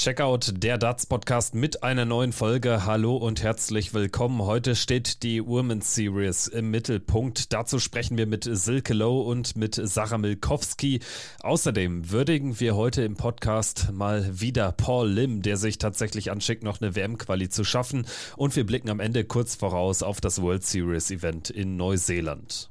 Checkout der Darts Podcast mit einer neuen Folge. Hallo und herzlich willkommen. Heute steht die Women's Series im Mittelpunkt. Dazu sprechen wir mit Silke Low und mit Sarah Milkowski. Außerdem würdigen wir heute im Podcast mal wieder Paul Lim, der sich tatsächlich anschickt, noch eine WM-Quali zu schaffen. Und wir blicken am Ende kurz voraus auf das World Series Event in Neuseeland.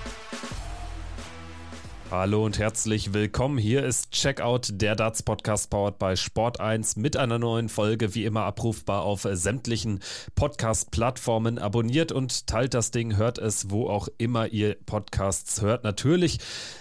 Hallo und herzlich willkommen. Hier ist Checkout, der Darts Podcast powered by Sport1 mit einer neuen Folge, wie immer abrufbar auf sämtlichen Podcast-Plattformen. Abonniert und teilt das Ding, hört es, wo auch immer ihr Podcasts hört. Natürlich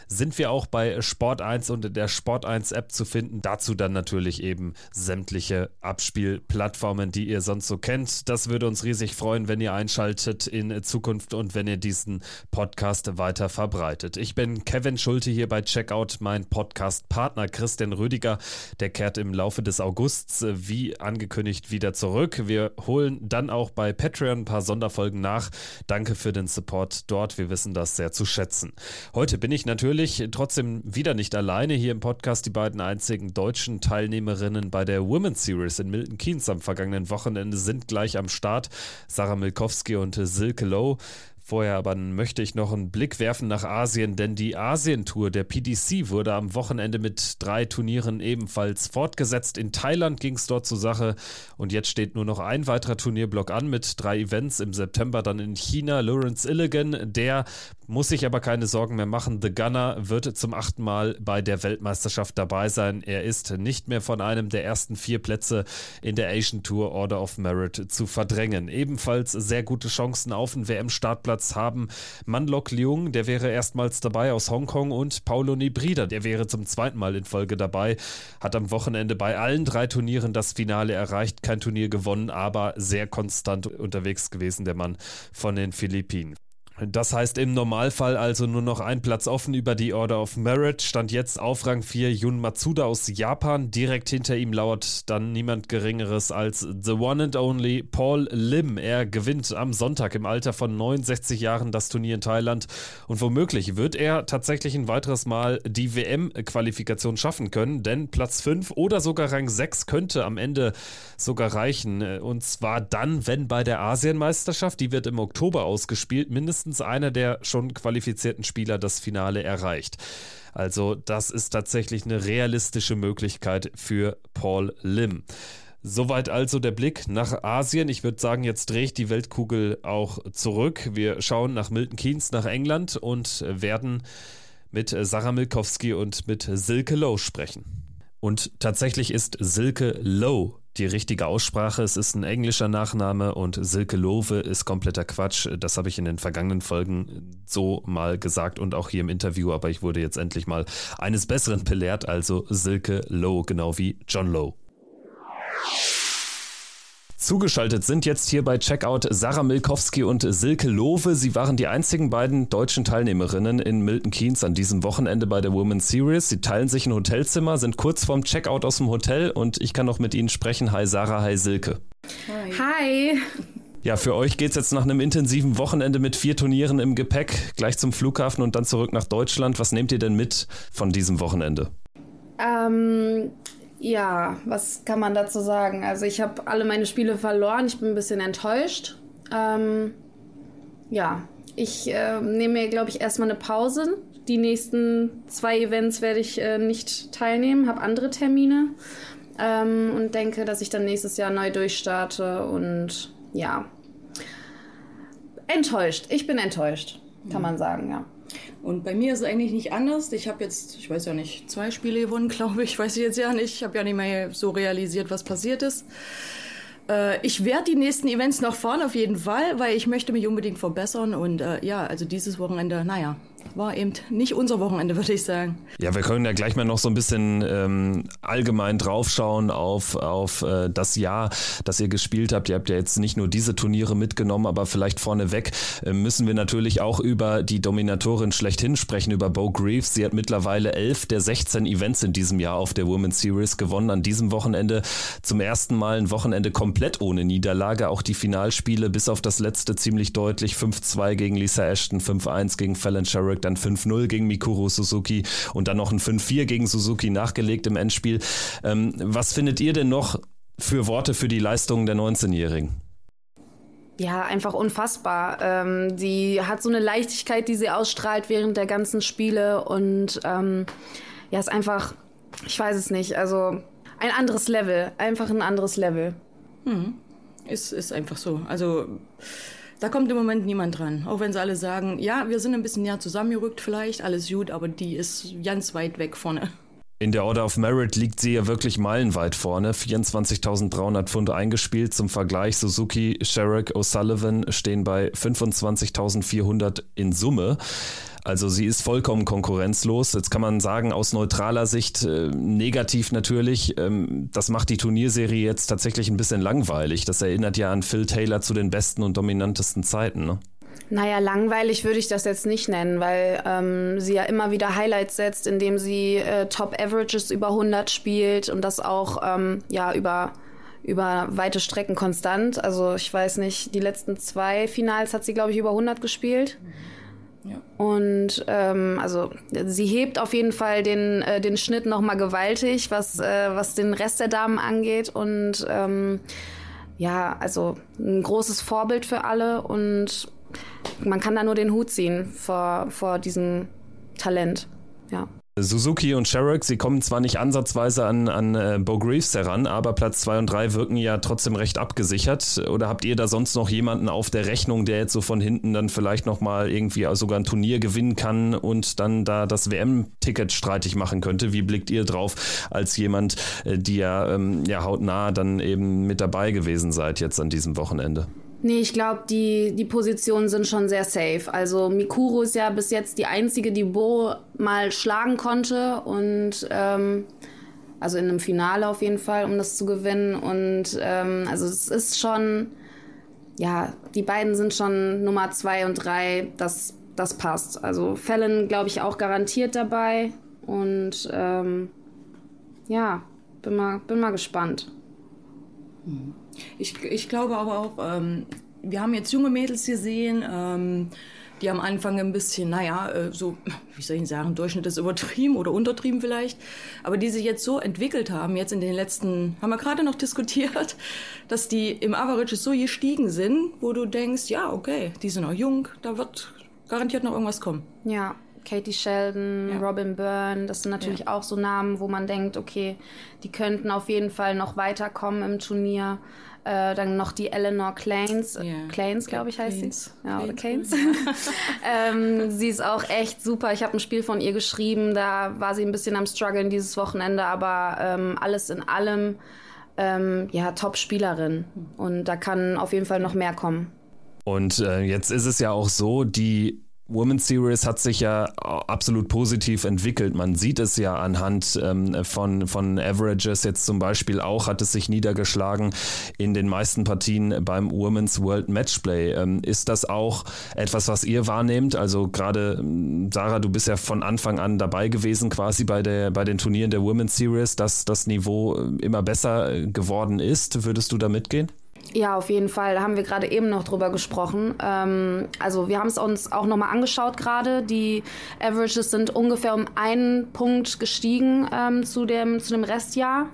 sind wir auch bei Sport1 und der Sport1-App zu finden. Dazu dann natürlich eben sämtliche Abspielplattformen, die ihr sonst so kennt. Das würde uns riesig freuen, wenn ihr einschaltet in Zukunft und wenn ihr diesen Podcast weiter verbreitet. Ich bin Kevin Schulte hier bei Checkout, mein Podcast-Partner Christian Rüdiger. Der kehrt im Laufe des Augusts wie angekündigt wieder zurück. Wir holen dann auch bei Patreon ein paar Sonderfolgen nach. Danke für den Support dort. Wir wissen das sehr zu schätzen. Heute bin ich natürlich trotzdem wieder nicht alleine hier im Podcast. Die beiden einzigen deutschen Teilnehmerinnen bei der Women's Series in Milton Keynes am vergangenen Wochenende sind gleich am Start. Sarah Milkowski und Silke Lowe. Vorher aber möchte ich noch einen Blick werfen nach Asien, denn die Asientour der PDC wurde am Wochenende mit drei Turnieren ebenfalls fortgesetzt. In Thailand ging es dort zur Sache und jetzt steht nur noch ein weiterer Turnierblock an mit drei Events im September dann in China. Lawrence Illigan, der muss sich aber keine Sorgen mehr machen. The Gunner wird zum achten Mal bei der Weltmeisterschaft dabei sein. Er ist nicht mehr von einem der ersten vier Plätze in der Asian Tour Order of Merit zu verdrängen. Ebenfalls sehr gute Chancen auf den WM-Startplatz Platz haben Manlok Leung, der wäre erstmals dabei aus Hongkong und Paulo Nibrida, der wäre zum zweiten Mal in Folge dabei, hat am Wochenende bei allen drei Turnieren das Finale erreicht, kein Turnier gewonnen, aber sehr konstant unterwegs gewesen, der Mann von den Philippinen. Das heißt im Normalfall also nur noch ein Platz offen über die Order of Merit. Stand jetzt auf Rang 4 Jun Matsuda aus Japan. Direkt hinter ihm lauert dann niemand Geringeres als the one and only Paul Lim. Er gewinnt am Sonntag im Alter von 69 Jahren das Turnier in Thailand. Und womöglich wird er tatsächlich ein weiteres Mal die WM-Qualifikation schaffen können, denn Platz 5 oder sogar Rang 6 könnte am Ende sogar reichen. Und zwar dann, wenn bei der Asienmeisterschaft, die wird im Oktober ausgespielt, mindestens mindestens einer der schon qualifizierten Spieler das Finale erreicht. Also das ist tatsächlich eine realistische Möglichkeit für Paul Lim. Soweit also der Blick nach Asien. Ich würde sagen, jetzt drehe ich die Weltkugel auch zurück. Wir schauen nach Milton Keynes, nach England und werden mit Sarah Milkowski und mit Silke Lowe sprechen. Und tatsächlich ist Silke Lowe die richtige Aussprache. Es ist ein englischer Nachname und Silke Lowe ist kompletter Quatsch. Das habe ich in den vergangenen Folgen so mal gesagt und auch hier im Interview, aber ich wurde jetzt endlich mal eines Besseren belehrt, also Silke Lowe, genau wie John Lowe. Zugeschaltet sind jetzt hier bei Checkout Sarah Milkowski und Silke Lowe. Sie waren die einzigen beiden deutschen Teilnehmerinnen in Milton Keynes an diesem Wochenende bei der Women's Series. Sie teilen sich ein Hotelzimmer, sind kurz vorm Checkout aus dem Hotel und ich kann noch mit Ihnen sprechen. Hi Sarah, hi Silke. Hi. Hi. Ja, für euch geht es jetzt nach einem intensiven Wochenende mit vier Turnieren im Gepäck gleich zum Flughafen und dann zurück nach Deutschland. Was nehmt ihr denn mit von diesem Wochenende? Ähm, ja, was kann man dazu sagen? Also ich habe alle meine Spiele verloren. Ich bin ein bisschen enttäuscht. Ähm, ja, ich äh, nehme mir, glaube ich, erstmal eine Pause. Die nächsten zwei Events werde ich äh, nicht teilnehmen, habe andere Termine ähm, und denke, dass ich dann nächstes Jahr neu durchstarte und ja, enttäuscht. Ich bin enttäuscht, kann man sagen, ja. Und bei mir ist es eigentlich nicht anders. Ich habe jetzt, ich weiß ja nicht, zwei Spiele gewonnen, glaube ich. Weiß ich jetzt ja nicht. Ich habe ja nicht mehr so realisiert, was passiert ist. Äh, ich werde die nächsten Events noch fahren, auf jeden Fall, weil ich möchte mich unbedingt verbessern. Und äh, ja, also dieses Wochenende, naja, war eben nicht unser Wochenende, würde ich sagen. Ja, wir können ja gleich mal noch so ein bisschen ähm, allgemein draufschauen auf, auf äh, das Jahr, das ihr gespielt habt. Ihr habt ja jetzt nicht nur diese Turniere mitgenommen, aber vielleicht vorneweg äh, müssen wir natürlich auch über die Dominatorin schlechthin sprechen, über Bo Greaves. Sie hat mittlerweile elf der 16 Events in diesem Jahr auf der Women's Series gewonnen. An diesem Wochenende zum ersten Mal ein Wochenende komplett ohne Niederlage. Auch die Finalspiele bis auf das letzte ziemlich deutlich. 5-2 gegen Lisa Ashton, 5-1 gegen Fallon Sherrick, dann 5-0 gegen Mikuru Suzuki und dann noch ein 5-4 gegen Suzuki nachgelegt im Endspiel. Ähm, was findet ihr denn noch für Worte für die Leistungen der 19-Jährigen? Ja, einfach unfassbar. Ähm, sie hat so eine Leichtigkeit, die sie ausstrahlt während der ganzen Spiele und ähm, ja, ist einfach, ich weiß es nicht, also ein anderes Level, einfach ein anderes Level. Hm. Ist, ist einfach so. Also da kommt im Moment niemand dran. Auch wenn sie alle sagen, ja, wir sind ein bisschen näher zusammengerückt vielleicht, alles gut, aber die ist ganz weit weg vorne. In der Order of Merit liegt sie ja wirklich meilenweit vorne. 24.300 Pfund eingespielt. Zum Vergleich, Suzuki, Sherrick, O'Sullivan stehen bei 25.400 in Summe. Also sie ist vollkommen konkurrenzlos. Jetzt kann man sagen, aus neutraler Sicht äh, negativ natürlich. Ähm, das macht die Turnierserie jetzt tatsächlich ein bisschen langweilig. Das erinnert ja an Phil Taylor zu den besten und dominantesten Zeiten. Ne? Naja, langweilig würde ich das jetzt nicht nennen, weil ähm, sie ja immer wieder Highlights setzt, indem sie äh, Top Averages über 100 spielt und das auch ähm, ja über über weite Strecken konstant. Also ich weiß nicht, die letzten zwei Finals hat sie glaube ich über 100 gespielt. Mhm. Und ähm, also sie hebt auf jeden Fall den, äh, den Schnitt nochmal gewaltig, was, äh, was den Rest der Damen angeht. Und ähm, ja, also ein großes Vorbild für alle und man kann da nur den Hut ziehen vor, vor diesem Talent. Ja. Suzuki und Sherrick, sie kommen zwar nicht ansatzweise an, an äh, Bo Greaves heran, aber Platz 2 und 3 wirken ja trotzdem recht abgesichert. Oder habt ihr da sonst noch jemanden auf der Rechnung, der jetzt so von hinten dann vielleicht nochmal irgendwie sogar ein Turnier gewinnen kann und dann da das WM-Ticket streitig machen könnte? Wie blickt ihr drauf als jemand, äh, die ja, ähm, ja hautnah dann eben mit dabei gewesen seid jetzt an diesem Wochenende? Nee, ich glaube, die, die Positionen sind schon sehr safe. Also Mikuru ist ja bis jetzt die einzige, die Bo mal schlagen konnte und ähm, also in einem Finale auf jeden Fall, um das zu gewinnen. Und ähm, also es ist schon, ja, die beiden sind schon Nummer zwei und drei. Das, das passt. Also Fallon, glaube ich, auch garantiert dabei. Und ähm, ja, bin mal, bin mal gespannt. Ich, ich glaube aber auch, ähm, wir haben jetzt junge Mädels gesehen, ähm, die am Anfang ein bisschen, naja, äh, so, wie soll ich sagen, Durchschnitt ist übertrieben oder untertrieben vielleicht, aber die sich jetzt so entwickelt haben, jetzt in den letzten, haben wir gerade noch diskutiert, dass die im Average so gestiegen sind, wo du denkst, ja, okay, die sind noch jung, da wird garantiert noch irgendwas kommen. Ja, Katie Sheldon, ja. Robin Byrne, das sind natürlich ja. auch so Namen, wo man denkt, okay, die könnten auf jeden Fall noch weiterkommen im Turnier. Äh, dann noch die Eleanor Clains, yeah. Clains, glaube ich, heißt Clains. sie. Ja, oder Clains. ähm, sie ist auch echt super. Ich habe ein Spiel von ihr geschrieben, da war sie ein bisschen am struggeln dieses Wochenende, aber ähm, alles in allem, ähm, ja, Top-Spielerin. Und da kann auf jeden Fall noch mehr kommen. Und äh, jetzt ist es ja auch so, die Women's Series hat sich ja absolut positiv entwickelt. Man sieht es ja anhand ähm, von, von Averages jetzt zum Beispiel auch, hat es sich niedergeschlagen in den meisten Partien beim Women's World Matchplay. Ähm, ist das auch etwas, was ihr wahrnehmt? Also gerade, ähm, Sarah, du bist ja von Anfang an dabei gewesen quasi bei, der, bei den Turnieren der Women's Series, dass das Niveau äh, immer besser äh, geworden ist. Würdest du da mitgehen? Ja, auf jeden Fall. Da haben wir gerade eben noch drüber gesprochen. Ähm, also wir haben es uns auch nochmal angeschaut gerade. Die Averages sind ungefähr um einen Punkt gestiegen ähm, zu, dem, zu dem Restjahr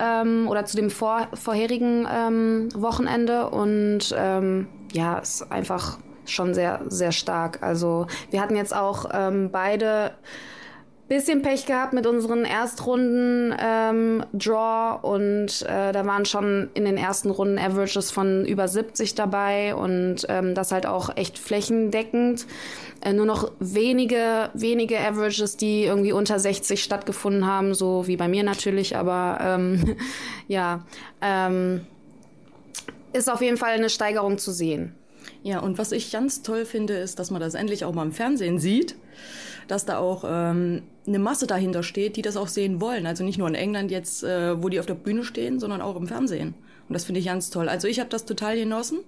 ähm, oder zu dem vor, vorherigen ähm, Wochenende. Und ähm, ja, ist einfach schon sehr, sehr stark. Also wir hatten jetzt auch ähm, beide bisschen Pech gehabt mit unseren Erstrunden ähm, und äh, da waren schon in den ersten Runden Averages von über 70 dabei und ähm, das halt auch echt flächendeckend. Äh, nur noch wenige, wenige Averages, die irgendwie unter 60 stattgefunden haben, so wie bei mir natürlich, aber ähm, ja, ähm, ist auf jeden Fall eine Steigerung zu sehen. Ja, und was ich ganz toll finde, ist, dass man das endlich auch mal im Fernsehen sieht, dass da auch ähm, eine Masse dahinter steht, die das auch sehen wollen. Also nicht nur in England jetzt, äh, wo die auf der Bühne stehen, sondern auch im Fernsehen. Und das finde ich ganz toll. Also ich habe das total genossen.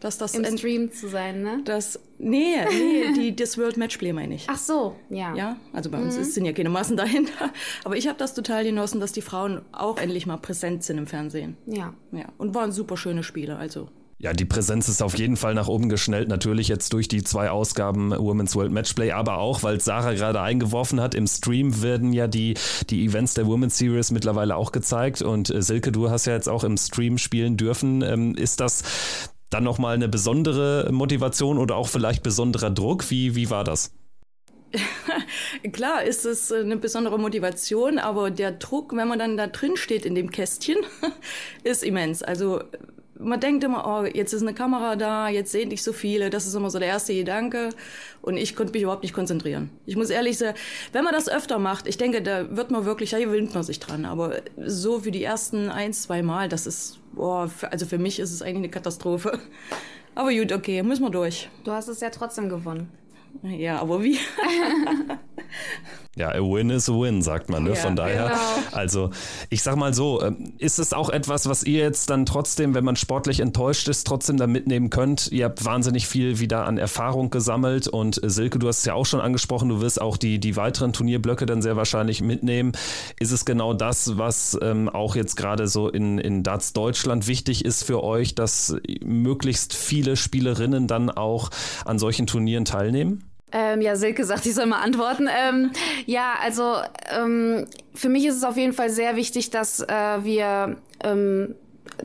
Dass das Im Stream zu sein, ne? Das, nee, nee, die, das World Matchplay meine ich. Ach so, ja. Ja, also bei uns mhm. sind ja keine Massen dahinter. Aber ich habe das total genossen, dass die Frauen auch endlich mal präsent sind im Fernsehen. Ja. Ja, und waren super schöne Spiele, also ja, die Präsenz ist auf jeden Fall nach oben geschnellt. Natürlich jetzt durch die zwei Ausgaben Women's World Matchplay, aber auch, weil Sarah gerade eingeworfen hat, im Stream werden ja die, die Events der Women's Series mittlerweile auch gezeigt. Und äh, Silke, du hast ja jetzt auch im Stream spielen dürfen. Ähm, ist das dann nochmal eine besondere Motivation oder auch vielleicht besonderer Druck? Wie, wie war das? Klar ist es eine besondere Motivation, aber der Druck, wenn man dann da drin steht in dem Kästchen, ist immens. Also man denkt immer, oh, jetzt ist eine Kamera da, jetzt sehen dich so viele. Das ist immer so der erste Gedanke. Und ich konnte mich überhaupt nicht konzentrieren. Ich muss ehrlich sagen, wenn man das öfter macht, ich denke, da wird man wirklich, ja, gewöhnt man sich dran. Aber so für die ersten ein, zwei Mal, das ist, boah, also für mich ist es eigentlich eine Katastrophe. Aber gut, okay, müssen wir durch. Du hast es ja trotzdem gewonnen. Ja, aber wie? Ja, a win is a win, sagt man. Ne? Ja, Von daher, genau. also ich sag mal so, ähm, ist es auch etwas, was ihr jetzt dann trotzdem, wenn man sportlich enttäuscht ist, trotzdem da mitnehmen könnt? Ihr habt wahnsinnig viel wieder an Erfahrung gesammelt und äh, Silke, du hast es ja auch schon angesprochen, du wirst auch die, die weiteren Turnierblöcke dann sehr wahrscheinlich mitnehmen. Ist es genau das, was ähm, auch jetzt gerade so in, in Darts Deutschland wichtig ist für euch, dass möglichst viele Spielerinnen dann auch an solchen Turnieren teilnehmen? Ähm, ja, Silke sagt, ich soll mal antworten. Ähm, ja, also ähm, für mich ist es auf jeden Fall sehr wichtig, dass äh, wir ähm,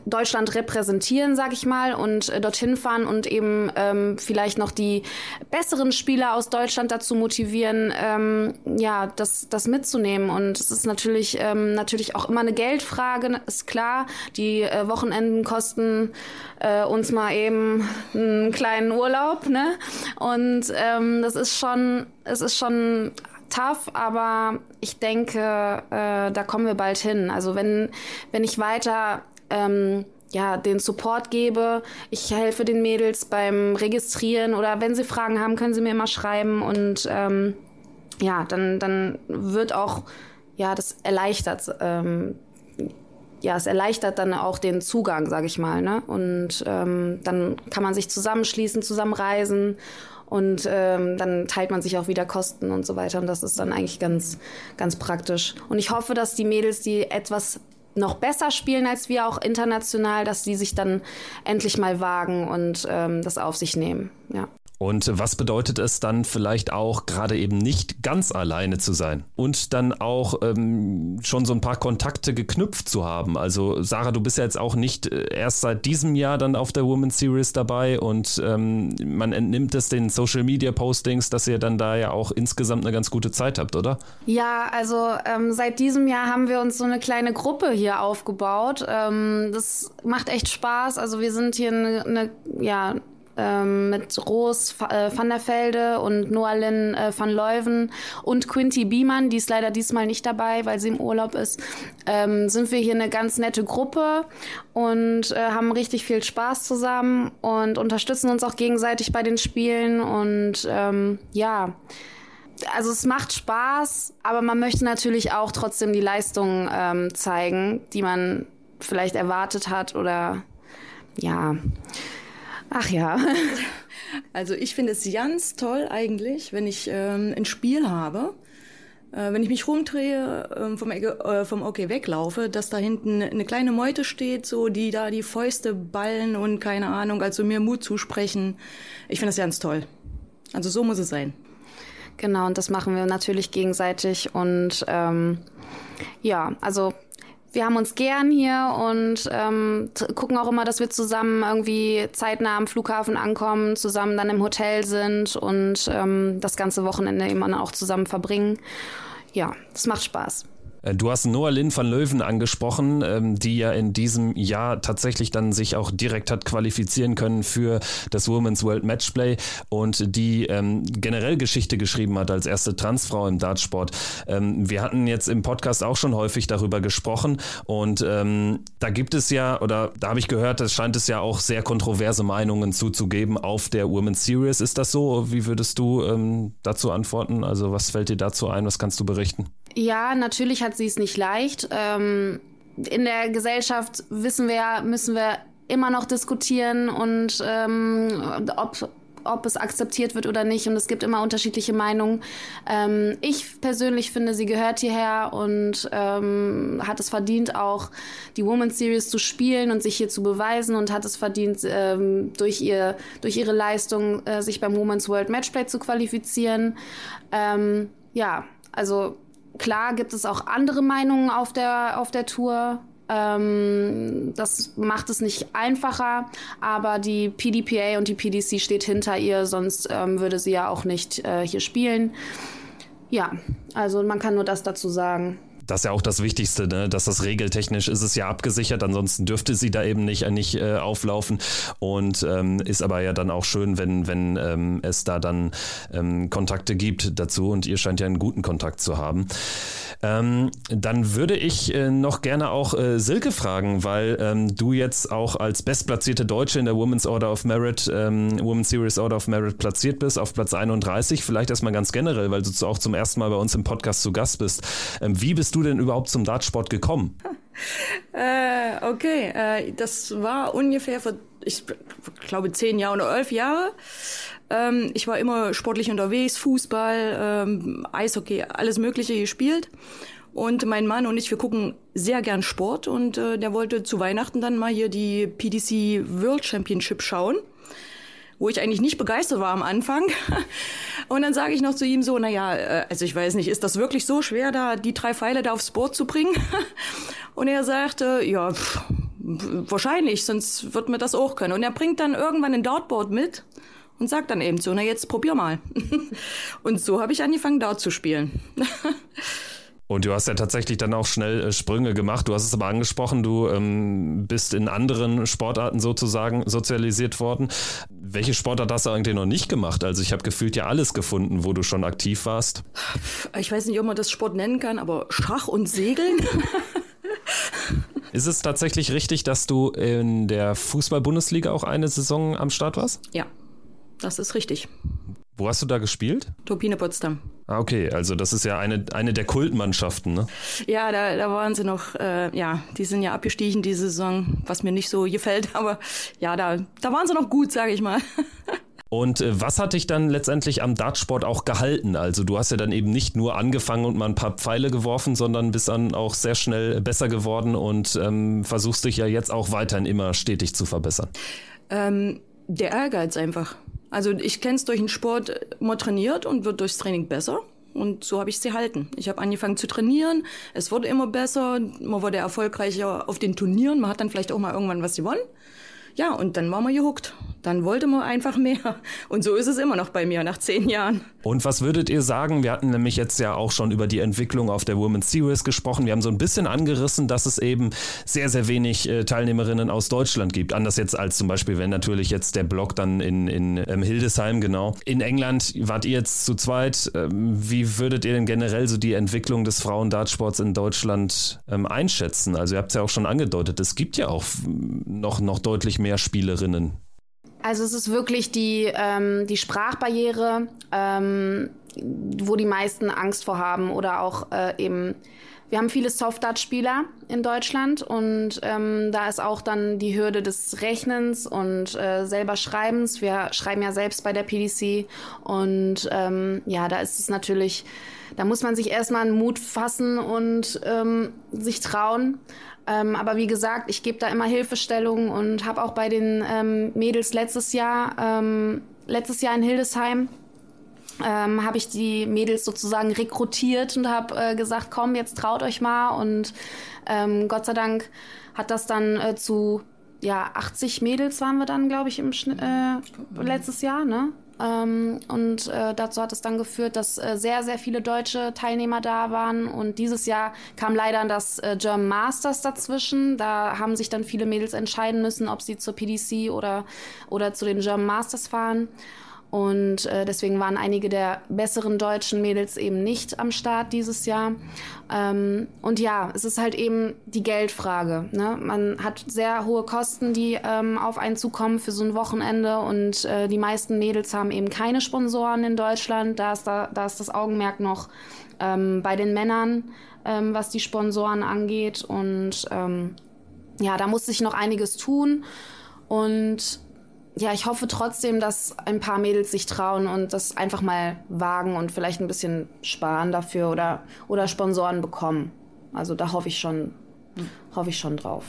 Deutschland repräsentieren, sag ich mal, und äh, dorthin fahren und eben ähm, vielleicht noch die besseren Spieler aus Deutschland dazu motivieren, ähm, ja, das, das mitzunehmen. Und es ist natürlich, ähm, natürlich auch immer eine Geldfrage, ist klar. Die äh, Wochenenden kosten äh, uns mal eben einen kleinen Urlaub, ne? Und ähm, das ist schon, es ist schon tough, aber ich denke, äh, da kommen wir bald hin. Also wenn, wenn ich weiter ähm, ja, den Support gebe. Ich helfe den Mädels beim Registrieren oder wenn sie Fragen haben, können sie mir immer schreiben und ähm, ja, dann, dann wird auch, ja, das erleichtert, ähm, ja, es erleichtert dann auch den Zugang, sag ich mal, ne? Und ähm, dann kann man sich zusammenschließen, zusammenreisen und ähm, dann teilt man sich auch wieder Kosten und so weiter und das ist dann eigentlich ganz, ganz praktisch. Und ich hoffe, dass die Mädels, die etwas noch besser spielen als wir auch international, dass die sich dann endlich mal wagen und ähm, das auf sich nehmen. Ja. Und was bedeutet es dann vielleicht auch gerade eben nicht ganz alleine zu sein und dann auch ähm, schon so ein paar Kontakte geknüpft zu haben? Also Sarah, du bist ja jetzt auch nicht äh, erst seit diesem Jahr dann auf der Women's Series dabei und ähm, man entnimmt es den Social Media Postings, dass ihr dann da ja auch insgesamt eine ganz gute Zeit habt, oder? Ja, also ähm, seit diesem Jahr haben wir uns so eine kleine Gruppe hier aufgebaut. Ähm, das macht echt Spaß. Also wir sind hier eine, eine ja ähm, mit Roos äh, van der Velde und Noalyn äh, van Leuven und Quinty Biemann, die ist leider diesmal nicht dabei, weil sie im Urlaub ist, ähm, sind wir hier eine ganz nette Gruppe und äh, haben richtig viel Spaß zusammen und unterstützen uns auch gegenseitig bei den Spielen und ähm, ja, also es macht Spaß, aber man möchte natürlich auch trotzdem die Leistung ähm, zeigen, die man vielleicht erwartet hat oder ja. Ach ja. Also ich finde es ganz toll eigentlich, wenn ich ähm, ein Spiel habe, äh, wenn ich mich rumdrehe, äh, vom, äh, vom OK weglaufe, dass da hinten eine kleine Meute steht, so die da die Fäuste ballen und keine Ahnung, also mir Mut zusprechen. Ich finde das ganz toll. Also so muss es sein. Genau, und das machen wir natürlich gegenseitig und ähm, ja, also wir haben uns gern hier und ähm, gucken auch immer, dass wir zusammen irgendwie zeitnah am Flughafen ankommen, zusammen dann im Hotel sind und ähm, das ganze Wochenende immer auch zusammen verbringen. Ja, das macht Spaß. Äh, du hast Noah Lynn van Löwen angesprochen, ähm, die ja in diesem Jahr tatsächlich dann sich auch direkt hat qualifizieren können für das Women's World Matchplay und die ähm, generell Geschichte geschrieben hat als erste Transfrau im Dartsport. Ähm, wir hatten jetzt im Podcast auch schon häufig darüber gesprochen und da gibt es ja, oder da habe ich gehört, es scheint es ja auch sehr kontroverse Meinungen zuzugeben auf der Women's Series. Ist das so? Wie würdest du dazu antworten? Also was fällt dir dazu ein? Was kannst du berichten? Ja, natürlich hat sie es nicht leicht. Ähm, in der Gesellschaft wissen wir, müssen wir immer noch diskutieren und ähm, ob ob es akzeptiert wird oder nicht. Und es gibt immer unterschiedliche Meinungen. Ähm, ich persönlich finde, sie gehört hierher und ähm, hat es verdient, auch die Women's Series zu spielen und sich hier zu beweisen und hat es verdient, ähm, durch, ihr, durch ihre Leistung äh, sich beim Women's World Matchplay zu qualifizieren. Ähm, ja, also Klar gibt es auch andere Meinungen auf der, auf der Tour. Ähm, das macht es nicht einfacher, aber die PDPA und die PDC steht hinter ihr, sonst ähm, würde sie ja auch nicht äh, hier spielen. Ja, also man kann nur das dazu sagen das ist ja auch das Wichtigste, ne? dass das regeltechnisch ist es ja abgesichert, ansonsten dürfte sie da eben nicht, nicht äh, auflaufen und ähm, ist aber ja dann auch schön, wenn, wenn ähm, es da dann ähm, Kontakte gibt dazu und ihr scheint ja einen guten Kontakt zu haben. Ähm, dann würde ich äh, noch gerne auch äh, Silke fragen, weil ähm, du jetzt auch als bestplatzierte Deutsche in der Women's Order of Merit, ähm, Women's Series Order of Merit platziert bist, auf Platz 31. Vielleicht erstmal ganz generell, weil du auch zum ersten Mal bei uns im Podcast zu Gast bist. Ähm, wie bist du denn überhaupt zum Dartsport gekommen? Äh, okay, äh, das war ungefähr vor, ich glaube, zehn Jahre oder elf Jahre. Ähm, ich war immer sportlich unterwegs, Fußball, ähm, Eishockey, alles Mögliche gespielt. Und mein Mann und ich, wir gucken sehr gern Sport und äh, der wollte zu Weihnachten dann mal hier die PDC World Championship schauen wo ich eigentlich nicht begeistert war am Anfang. Und dann sage ich noch zu ihm so, naja, äh, also ich weiß nicht, ist das wirklich so schwer, da die drei Pfeile da aufs Board zu bringen? Und er sagte, ja, pff, wahrscheinlich, sonst wird mir das auch können. Und er bringt dann irgendwann ein Dartboard mit und sagt dann eben so, na jetzt probier mal. und so habe ich angefangen, Dart zu spielen. Und du hast ja tatsächlich dann auch schnell äh, Sprünge gemacht. Du hast es aber angesprochen, du ähm, bist in anderen Sportarten sozusagen sozialisiert worden. Welche Sportart hast du eigentlich noch nicht gemacht? Also ich habe gefühlt ja alles gefunden, wo du schon aktiv warst. Ich weiß nicht, ob man das Sport nennen kann, aber Schach und Segeln. Ist es tatsächlich richtig, dass du in der Fußball-Bundesliga auch eine Saison am Start warst? Ja, das ist richtig. Wo hast du da gespielt? Turbine Potsdam. Ah, okay, also das ist ja eine, eine der Kultmannschaften, ne? Ja, da, da waren sie noch, äh, ja, die sind ja abgestiegen diese Saison, was mir nicht so gefällt, aber ja, da, da waren sie noch gut, sage ich mal. Und äh, was hat dich dann letztendlich am Dartsport auch gehalten? Also du hast ja dann eben nicht nur angefangen und mal ein paar Pfeile geworfen, sondern bist dann auch sehr schnell besser geworden und ähm, versuchst dich ja jetzt auch weiterhin immer stetig zu verbessern. Ähm, der Ehrgeiz einfach. Also ich kenne es durch den Sport, man trainiert und wird durchs Training besser. Und so habe ich sie halten. Ich habe angefangen zu trainieren, es wurde immer besser, man wurde erfolgreicher auf den Turnieren, man hat dann vielleicht auch mal irgendwann was gewonnen. Ja, und dann waren wir gehuckt. Dann wollte man einfach mehr. Und so ist es immer noch bei mir nach zehn Jahren. Und was würdet ihr sagen? Wir hatten nämlich jetzt ja auch schon über die Entwicklung auf der Women's Series gesprochen. Wir haben so ein bisschen angerissen, dass es eben sehr, sehr wenig äh, Teilnehmerinnen aus Deutschland gibt. Anders jetzt als zum Beispiel, wenn natürlich jetzt der Block dann in, in ähm, Hildesheim, genau. In England wart ihr jetzt zu zweit. Ähm, wie würdet ihr denn generell so die Entwicklung des Frauendartsports in Deutschland ähm, einschätzen? Also ihr habt es ja auch schon angedeutet, es gibt ja auch noch, noch deutlich mehr mehr Spielerinnen? Also es ist wirklich die, ähm, die Sprachbarriere, ähm, wo die meisten Angst vor haben oder auch äh, eben, wir haben viele Soft-Dart-Spieler in Deutschland und ähm, da ist auch dann die Hürde des Rechnens und äh, selber Schreibens. Wir schreiben ja selbst bei der PDC und ähm, ja, da ist es natürlich, da muss man sich erstmal einen Mut fassen und ähm, sich trauen. Ähm, aber wie gesagt, ich gebe da immer Hilfestellung und habe auch bei den ähm, Mädels letztes Jahr, ähm, letztes Jahr in Hildesheim, ähm, habe ich die Mädels sozusagen rekrutiert und habe äh, gesagt, komm, jetzt traut euch mal. Und ähm, Gott sei Dank hat das dann äh, zu ja 80 Mädels waren wir dann, glaube ich, im Schnitt, äh, letztes Jahr, ne? Ähm, und äh, dazu hat es dann geführt, dass äh, sehr, sehr viele deutsche Teilnehmer da waren. Und dieses Jahr kam leider das äh, German Masters dazwischen. Da haben sich dann viele Mädels entscheiden müssen, ob sie zur PDC oder, oder zu den German Masters fahren. Und äh, deswegen waren einige der besseren deutschen Mädels eben nicht am Start dieses Jahr. Ähm, und ja, es ist halt eben die Geldfrage. Ne? Man hat sehr hohe Kosten, die ähm, auf einen zukommen für so ein Wochenende. Und äh, die meisten Mädels haben eben keine Sponsoren in Deutschland. Da ist, da, da ist das Augenmerk noch ähm, bei den Männern, ähm, was die Sponsoren angeht. Und ähm, ja, da muss sich noch einiges tun. Und ja, ich hoffe trotzdem, dass ein paar Mädels sich trauen und das einfach mal wagen und vielleicht ein bisschen sparen dafür oder, oder Sponsoren bekommen. Also da hoffe ich schon, hoffe ich schon drauf.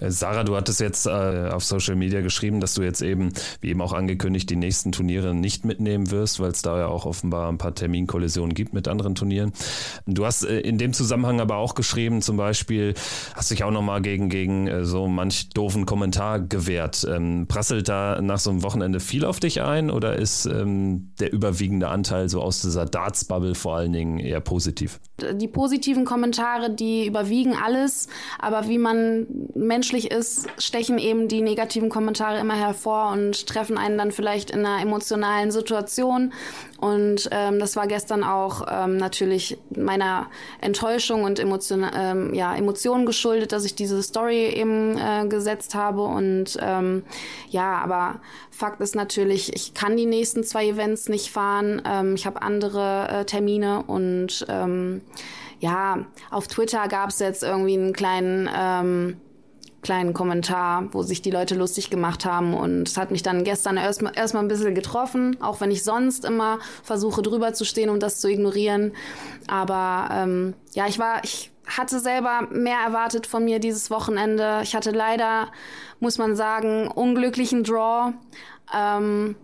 Äh, Sarah, du hattest jetzt äh, auf Social Media geschrieben, dass du jetzt eben, wie eben auch angekündigt, die nächsten Turniere nicht mitnehmen wirst, weil es da ja auch offenbar ein paar Terminkollisionen gibt mit anderen Turnieren. Du hast äh, in dem Zusammenhang aber auch geschrieben, zum Beispiel, hast dich auch nochmal gegen, gegen äh, so manch doofen Kommentar gewehrt. Ähm, prasselt da nach so einem Wochenende viel auf dich ein oder ist ähm, der überwiegende Anteil so aus dieser Darts-Bubble vor allen Dingen eher positiv? Die positiven Kommentare, die überwiegen alles, aber wie man menschlich ist, stechen eben die negativen Kommentare immer hervor und treffen einen dann vielleicht in einer emotionalen Situation. Und ähm, das war gestern auch ähm, natürlich meiner Enttäuschung und Emotion, ähm, ja, Emotionen geschuldet, dass ich diese Story eben äh, gesetzt habe. Und ähm, ja, aber Fakt ist natürlich, ich kann die nächsten zwei Events nicht fahren. Ähm, ich habe andere äh, Termine und ähm, ja, auf Twitter gab es jetzt irgendwie einen kleinen ähm, kleinen Kommentar, wo sich die Leute lustig gemacht haben. Und es hat mich dann gestern erstmal erstmal ein bisschen getroffen, auch wenn ich sonst immer versuche drüber zu stehen und das zu ignorieren. Aber ähm, ja, ich war, ich hatte selber mehr erwartet von mir dieses Wochenende. Ich hatte leider, muss man sagen, unglücklichen Draw. Ähm,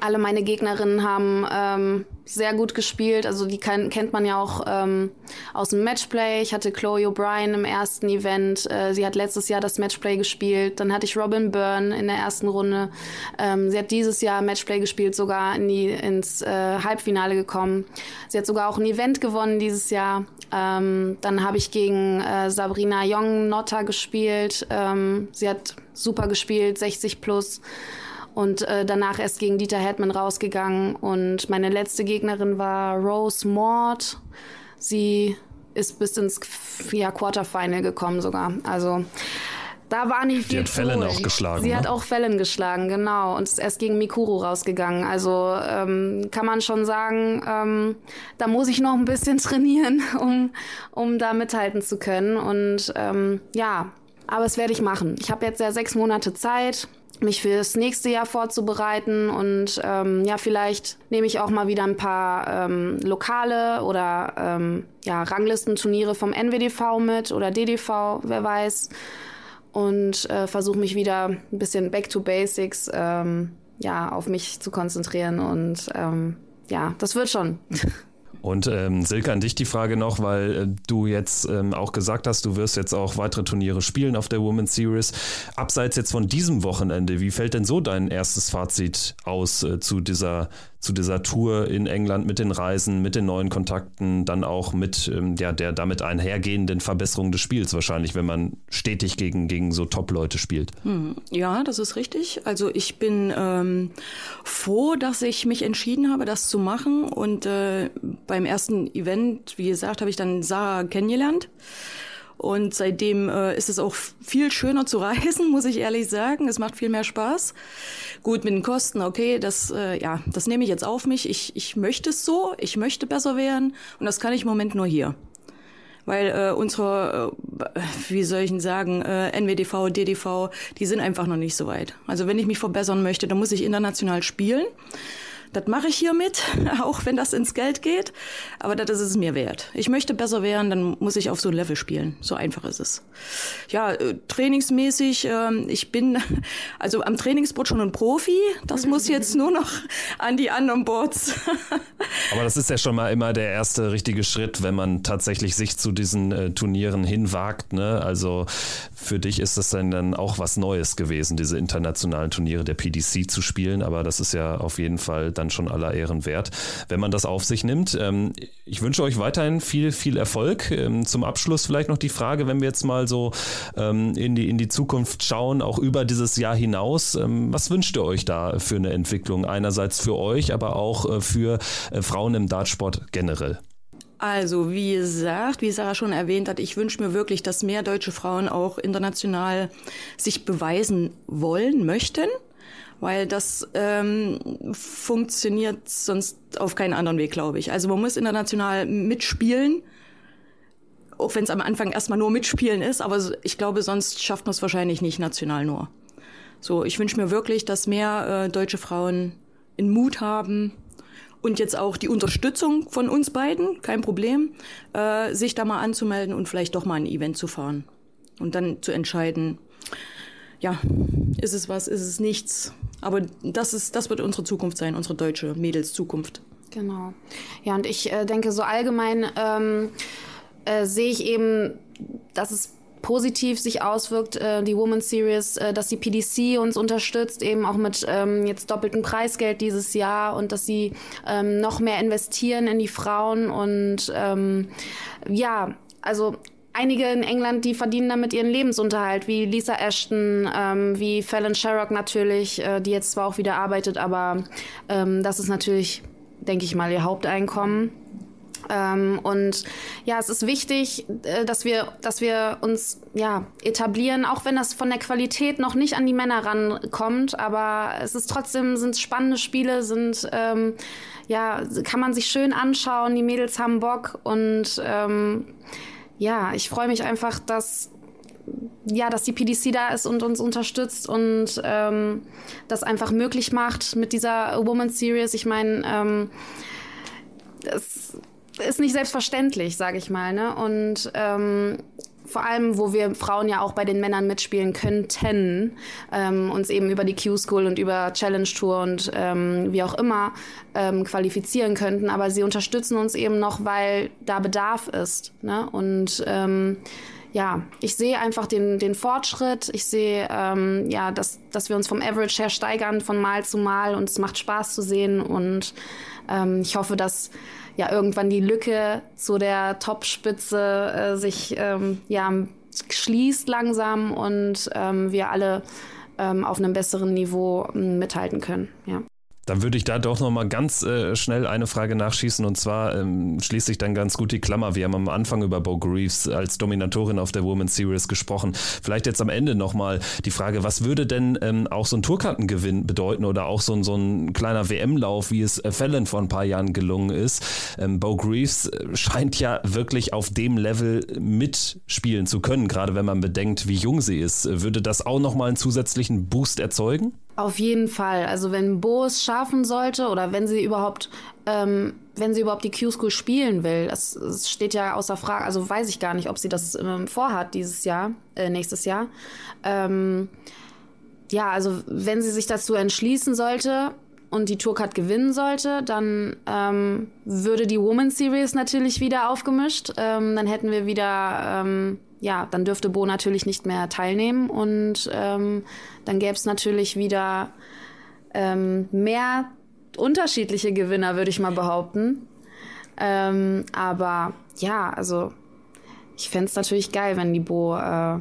alle meine Gegnerinnen haben ähm, sehr gut gespielt. Also die kann, kennt man ja auch ähm, aus dem Matchplay. Ich hatte Chloe O'Brien im ersten Event. Äh, sie hat letztes Jahr das Matchplay gespielt. Dann hatte ich Robin Byrne in der ersten Runde. Ähm, sie hat dieses Jahr Matchplay gespielt, sogar in die, ins äh, Halbfinale gekommen. Sie hat sogar auch ein Event gewonnen dieses Jahr. Ähm, dann habe ich gegen äh, Sabrina Young-Notta gespielt. Ähm, sie hat super gespielt, 60 plus und äh, danach erst gegen Dieter Hetman rausgegangen. Und meine letzte Gegnerin war Rose Mord. Sie ist bis ins ja, Quarterfinal gekommen sogar. Also da war nicht viel. Die hat Fällen auch geschlagen. Sie ne? hat auch Fällen geschlagen, genau. Und ist erst gegen Mikuru rausgegangen. Also ähm, kann man schon sagen, ähm, da muss ich noch ein bisschen trainieren, um, um da mithalten zu können. Und ähm, ja, aber das werde ich machen. Ich habe jetzt ja sechs Monate Zeit mich fürs nächste Jahr vorzubereiten und ähm, ja, vielleicht nehme ich auch mal wieder ein paar ähm, lokale oder ähm, ja, Ranglistenturniere vom NWDV mit oder DDV, wer weiß. Und äh, versuche mich wieder ein bisschen back to basics ähm, ja, auf mich zu konzentrieren und ähm, ja, das wird schon. Und ähm, Silke, an dich die Frage noch, weil äh, du jetzt ähm, auch gesagt hast, du wirst jetzt auch weitere Turniere spielen auf der Women's Series. Abseits jetzt von diesem Wochenende, wie fällt denn so dein erstes Fazit aus äh, zu dieser zu dieser Tour in England mit den Reisen, mit den neuen Kontakten, dann auch mit ähm, ja, der damit einhergehenden Verbesserung des Spiels wahrscheinlich, wenn man stetig gegen, gegen so Top-Leute spielt. Hm, ja, das ist richtig. Also ich bin ähm, froh, dass ich mich entschieden habe, das zu machen. Und äh, beim ersten Event, wie gesagt, habe ich dann Sarah kennengelernt. Und seitdem äh, ist es auch viel schöner zu reisen, muss ich ehrlich sagen. Es macht viel mehr Spaß. Gut, mit den Kosten, okay, das, äh, ja, das nehme ich jetzt auf mich. Ich, ich möchte es so, ich möchte besser werden und das kann ich im Moment nur hier. Weil äh, unsere, äh, wie soll ich denn sagen, äh, NWDV, DDV, die sind einfach noch nicht so weit. Also wenn ich mich verbessern möchte, dann muss ich international spielen. Das mache ich hiermit, auch wenn das ins Geld geht. Aber das ist es mir wert. Ich möchte besser werden, dann muss ich auf so ein Level spielen. So einfach ist es. Ja, äh, trainingsmäßig, äh, ich bin also am Trainingsboard schon ein Profi. Das muss jetzt nur noch an die anderen Boards. Aber das ist ja schon mal immer der erste richtige Schritt, wenn man tatsächlich sich zu diesen äh, Turnieren hinwagt. Ne? Also für dich ist das dann auch was Neues gewesen, diese internationalen Turniere der PDC zu spielen. Aber das ist ja auf jeden Fall dann schon aller Ehren wert, wenn man das auf sich nimmt. Ähm, ich wünsche euch weiterhin viel, viel Erfolg. Ähm, zum Abschluss vielleicht noch die Frage, wenn wir jetzt mal so ähm, in, die, in die Zukunft schauen, auch über dieses Jahr hinaus. was wünscht ihr euch da für eine Entwicklung? Einerseits für euch, aber auch äh, für äh, Frauen im Dartsport generell. Also, wie gesagt, wie Sarah schon erwähnt hat, ich wünsche mir wirklich, dass mehr deutsche Frauen auch international sich beweisen wollen, möchten weil das ähm, funktioniert sonst auf keinen anderen Weg, glaube ich. Also man muss international mitspielen, auch wenn es am Anfang erstmal nur mitspielen ist, aber ich glaube, sonst schafft man es wahrscheinlich nicht national nur. So, ich wünsche mir wirklich, dass mehr äh, deutsche Frauen in Mut haben und jetzt auch die Unterstützung von uns beiden, kein Problem, äh, sich da mal anzumelden und vielleicht doch mal ein Event zu fahren und dann zu entscheiden, ja, ist es was, ist es nichts. Aber das, ist, das wird unsere Zukunft sein, unsere deutsche Mädels-Zukunft. Genau. Ja, und ich äh, denke, so allgemein ähm, äh, sehe ich eben, dass es positiv sich auswirkt, äh, die Woman Series, äh, dass die PDC uns unterstützt, eben auch mit ähm, jetzt doppeltem Preisgeld dieses Jahr und dass sie ähm, noch mehr investieren in die Frauen und ähm, ja, also einige in England, die verdienen damit ihren Lebensunterhalt, wie Lisa Ashton, ähm, wie Fallon Sherrock natürlich, äh, die jetzt zwar auch wieder arbeitet, aber ähm, das ist natürlich, denke ich mal, ihr Haupteinkommen. Ähm, und ja, es ist wichtig, äh, dass wir, dass wir uns ja etablieren, auch wenn das von der Qualität noch nicht an die Männer rankommt. Aber es ist trotzdem sind spannende Spiele, sind ähm, ja kann man sich schön anschauen. Die Mädels haben Bock und ähm, ja, ich freue mich einfach, dass ja, dass die PDC da ist und uns unterstützt und ähm, das einfach möglich macht mit dieser Woman Series. Ich meine, ähm, das ist nicht selbstverständlich, sage ich mal. Ne? Und ähm, vor allem, wo wir Frauen ja auch bei den Männern mitspielen könnten, ähm, uns eben über die Q-School und über Challenge Tour und ähm, wie auch immer ähm, qualifizieren könnten. Aber sie unterstützen uns eben noch, weil da Bedarf ist. Ne? Und ähm, ja, ich sehe einfach den, den Fortschritt. Ich sehe, ähm, ja, dass, dass wir uns vom Average her steigern von Mal zu Mal und es macht Spaß zu sehen. Und ähm, ich hoffe, dass ja irgendwann die Lücke zu der Topspitze äh, sich ähm, ja schließt langsam und ähm, wir alle ähm, auf einem besseren Niveau mithalten können. Ja. Dann würde ich da doch noch mal ganz äh, schnell eine Frage nachschießen und zwar ähm, schließt sich dann ganz gut die Klammer. Wir haben am Anfang über Bo Greaves als Dominatorin auf der Women's Series gesprochen. Vielleicht jetzt am Ende noch mal die Frage, was würde denn ähm, auch so ein Tourkartengewinn bedeuten oder auch so, so ein kleiner WM-Lauf, wie es äh, Fallon vor ein paar Jahren gelungen ist? Ähm, Bo Greaves äh, scheint ja wirklich auf dem Level mitspielen zu können, gerade wenn man bedenkt, wie jung sie ist. Würde das auch noch mal einen zusätzlichen Boost erzeugen? Auf jeden Fall. Also wenn Bo es schaffen sollte oder wenn sie überhaupt, ähm, wenn sie überhaupt die Q-School spielen will, das, das, steht ja außer Frage, also weiß ich gar nicht, ob sie das ähm, vorhat dieses Jahr, äh, nächstes Jahr. Ähm, ja, also wenn sie sich dazu entschließen sollte und die Tourcard gewinnen sollte, dann ähm, würde die Woman Series natürlich wieder aufgemischt. Ähm, dann hätten wir wieder ähm, ja, dann dürfte Bo natürlich nicht mehr teilnehmen und ähm, dann gäbe es natürlich wieder ähm, mehr unterschiedliche Gewinner, würde ich mal behaupten. Ähm, aber ja, also ich fände es natürlich geil, wenn die Bo äh,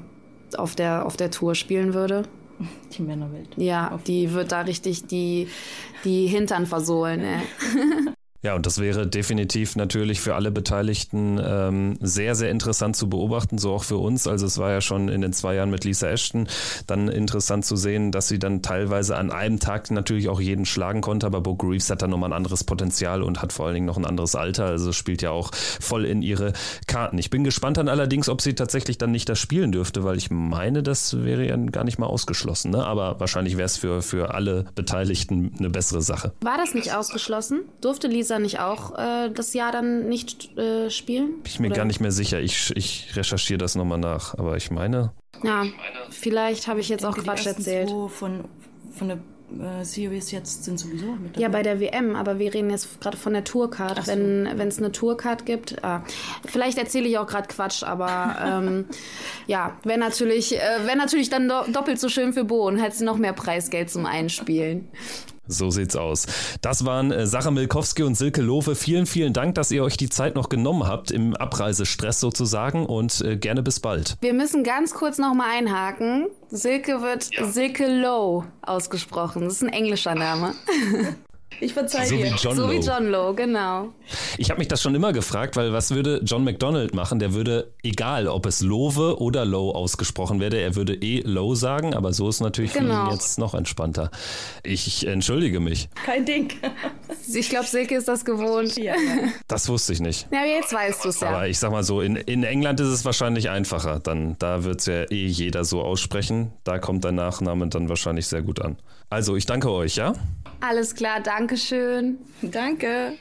auf, der, auf der Tour spielen würde. Die Männerwelt. Ja, auf die wird da richtig die, die Hintern versohlen. Ey. Ja, und das wäre definitiv natürlich für alle Beteiligten ähm, sehr, sehr interessant zu beobachten, so auch für uns. Also es war ja schon in den zwei Jahren mit Lisa Ashton dann interessant zu sehen, dass sie dann teilweise an einem Tag natürlich auch jeden schlagen konnte, aber Bo Greaves hat dann nochmal ein anderes Potenzial und hat vor allen Dingen noch ein anderes Alter, also spielt ja auch voll in ihre Karten. Ich bin gespannt dann allerdings, ob sie tatsächlich dann nicht das spielen dürfte, weil ich meine, das wäre ja gar nicht mal ausgeschlossen. Ne? Aber wahrscheinlich wäre es für, für alle Beteiligten eine bessere Sache. War das nicht ausgeschlossen? Durfte Lisa Lisa nicht auch äh, das Jahr dann nicht äh, spielen? Bin ich mir Oder? gar nicht mehr sicher. Ich, ich recherchiere das nochmal nach, aber ich meine. Ja, vielleicht habe ich jetzt auch Quatsch erzählt. Von, von der äh, Series jetzt sind sowieso mit dabei. Ja, bei der WM, aber wir reden jetzt gerade von der Tourcard. So. Wenn es eine Tourcard gibt, ah, vielleicht erzähle ich auch gerade Quatsch, aber ähm, ja, wäre natürlich, äh, wär natürlich dann do doppelt so schön für Bo und hätte noch mehr Preisgeld zum Einspielen. So sieht's aus. Das waren äh, Sarah Milkowski und Silke Lofe. Vielen, vielen Dank, dass ihr euch die Zeit noch genommen habt im Abreisestress sozusagen und äh, gerne bis bald. Wir müssen ganz kurz nochmal einhaken. Silke wird ja. Silke Low ausgesprochen. Das ist ein englischer Name. Ich verzeihe so dir. Wie John so Lowe. wie John Lowe, genau. Ich habe mich das schon immer gefragt, weil was würde John McDonald machen? Der würde, egal ob es Lowe oder Low ausgesprochen werde, er würde eh Low sagen, aber so ist natürlich genau. für ihn jetzt noch entspannter. Ich entschuldige mich. Kein Ding. Ich glaube, Silke ist das gewohnt. Ja. Das wusste ich nicht. Ja, jetzt weißt du es ja. Aber ich sag mal so, in, in England ist es wahrscheinlich einfacher. Dann, da wird es ja eh jeder so aussprechen. Da kommt dein Nachname dann wahrscheinlich sehr gut an. Also, ich danke euch, ja? Alles klar, Dankeschön. Danke.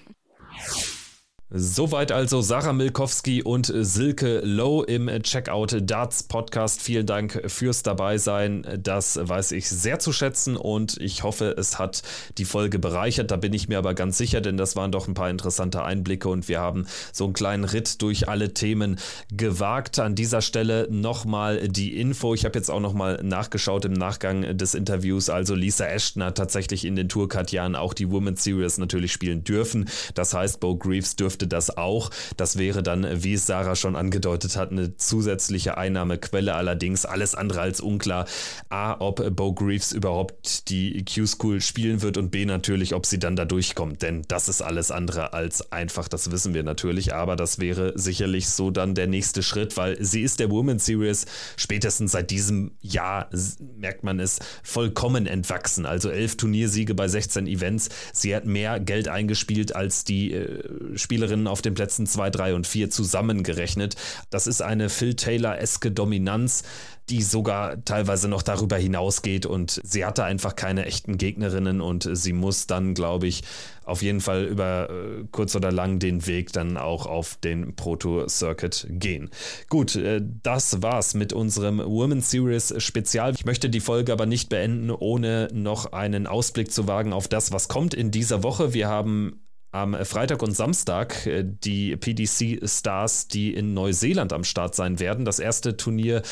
Soweit also Sarah Milkowski und Silke Low im Checkout Darts Podcast. Vielen Dank fürs Dabeisein. Das weiß ich sehr zu schätzen und ich hoffe, es hat die Folge bereichert. Da bin ich mir aber ganz sicher, denn das waren doch ein paar interessante Einblicke und wir haben so einen kleinen Ritt durch alle Themen gewagt. An dieser Stelle nochmal die Info. Ich habe jetzt auch nochmal nachgeschaut im Nachgang des Interviews. Also Lisa Ashton hat tatsächlich in den Tourcard-Jahren auch die Women's Series natürlich spielen dürfen. Das heißt, Bo Greaves dürfte dürfte das auch. Das wäre dann, wie es Sarah schon angedeutet hat, eine zusätzliche Einnahmequelle. Allerdings alles andere als unklar. A, ob Bo Greaves überhaupt die Q-School spielen wird und B, natürlich, ob sie dann da durchkommt. Denn das ist alles andere als einfach. Das wissen wir natürlich. Aber das wäre sicherlich so dann der nächste Schritt, weil sie ist der Women's Series spätestens seit diesem Jahr, merkt man es, vollkommen entwachsen. Also elf Turniersiege bei 16 Events. Sie hat mehr Geld eingespielt als die äh, Spielerin Spielerinnen auf den Plätzen 2, 3 und 4 zusammengerechnet. Das ist eine Phil Taylor-eske Dominanz, die sogar teilweise noch darüber hinausgeht und sie hatte einfach keine echten Gegnerinnen und sie muss dann, glaube ich, auf jeden Fall über äh, kurz oder lang den Weg dann auch auf den Pro Tour Circuit gehen. Gut, äh, das war's mit unserem Women's Series Spezial. Ich möchte die Folge aber nicht beenden, ohne noch einen Ausblick zu wagen auf das, was kommt in dieser Woche. Wir haben am Freitag und Samstag äh, die PDC Stars, die in Neuseeland am Start sein werden. Das erste Turnier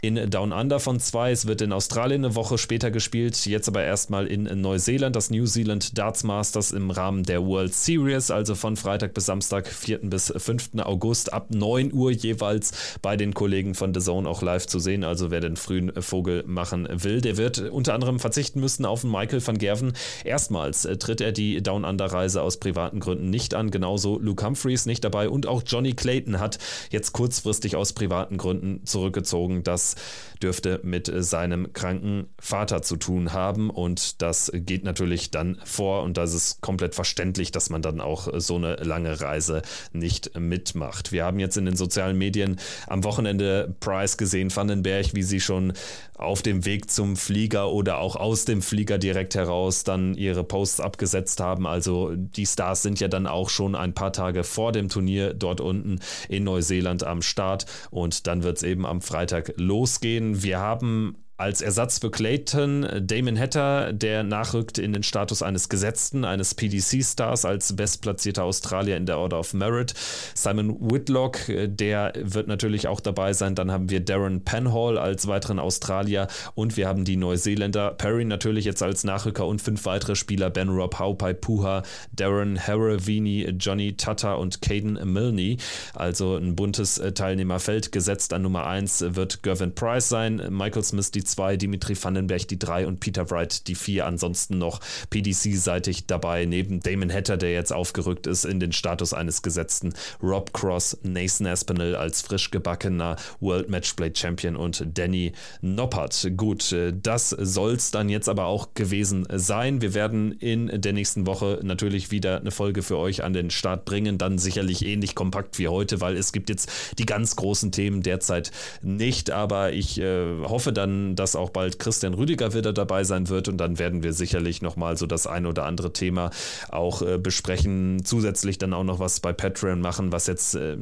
in Down Under von zwei. Es wird in Australien eine Woche später gespielt, jetzt aber erstmal in Neuseeland, das New Zealand Darts Masters im Rahmen der World Series, also von Freitag bis Samstag, 4. bis 5. August ab 9 Uhr jeweils bei den Kollegen von The Zone auch live zu sehen. Also wer den frühen Vogel machen will, der wird unter anderem verzichten müssen auf Michael van Gerven. Erstmals äh, tritt er die Down Under Reise aus privaten Gründen nicht an, genauso Luke Humphreys nicht dabei und auch Johnny Clayton hat jetzt kurzfristig aus privaten Gründen zurückgezogen. Das dürfte mit seinem kranken Vater zu tun haben und das geht natürlich dann vor und das ist komplett verständlich, dass man dann auch so eine lange Reise nicht mitmacht. Wir haben jetzt in den sozialen Medien am Wochenende Price gesehen, Vandenberg, wie sie schon auf dem Weg zum Flieger oder auch aus dem Flieger direkt heraus dann ihre Posts abgesetzt haben. Also die Stars sind ja dann auch schon ein paar Tage vor dem Turnier dort unten in Neuseeland am Start und dann wird es eben am Freitag losgehen. Wir haben als Ersatz für Clayton Damon Hatter, der nachrückt in den Status eines Gesetzten, eines PDC-Stars als bestplatzierter Australier in der Order of Merit. Simon Whitlock, der wird natürlich auch dabei sein. Dann haben wir Darren Penhall als weiteren Australier und wir haben die Neuseeländer Perry natürlich jetzt als Nachrücker und fünf weitere Spieler: Ben Rob Haupai Puha, Darren Haravini, Johnny Tata und Caden Milne. Also ein buntes Teilnehmerfeld. Gesetzt an Nummer 1 wird Gervin Price sein, Michael Smith die 2, Dimitri Vandenberg die 3 und Peter Wright die 4. Ansonsten noch PDC-seitig dabei, neben Damon Hatter, der jetzt aufgerückt ist in den Status eines gesetzten Rob Cross, Nathan Aspinall als frisch gebackener World Matchplay Champion und Danny Noppert. Gut, äh, das soll es dann jetzt aber auch gewesen sein. Wir werden in der nächsten Woche natürlich wieder eine Folge für euch an den Start bringen, dann sicherlich ähnlich kompakt wie heute, weil es gibt jetzt die ganz großen Themen derzeit nicht, aber ich äh, hoffe dann, dass auch bald Christian Rüdiger wieder dabei sein wird und dann werden wir sicherlich nochmal so das ein oder andere Thema auch äh, besprechen. Zusätzlich dann auch noch was bei Patreon machen, was jetzt äh,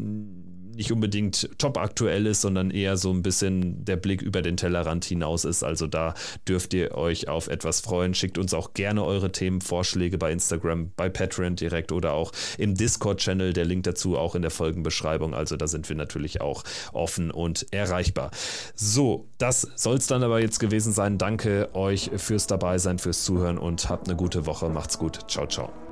nicht unbedingt top aktuell ist, sondern eher so ein bisschen der Blick über den Tellerrand hinaus ist. Also da dürft ihr euch auf etwas freuen. Schickt uns auch gerne eure Themenvorschläge bei Instagram, bei Patreon direkt oder auch im Discord-Channel. Der Link dazu auch in der Folgenbeschreibung. Also da sind wir natürlich auch offen und erreichbar. So, das soll es dann aber jetzt gewesen sein. Danke euch fürs Dabeisein, fürs Zuhören und habt eine gute Woche. Macht's gut. Ciao, ciao.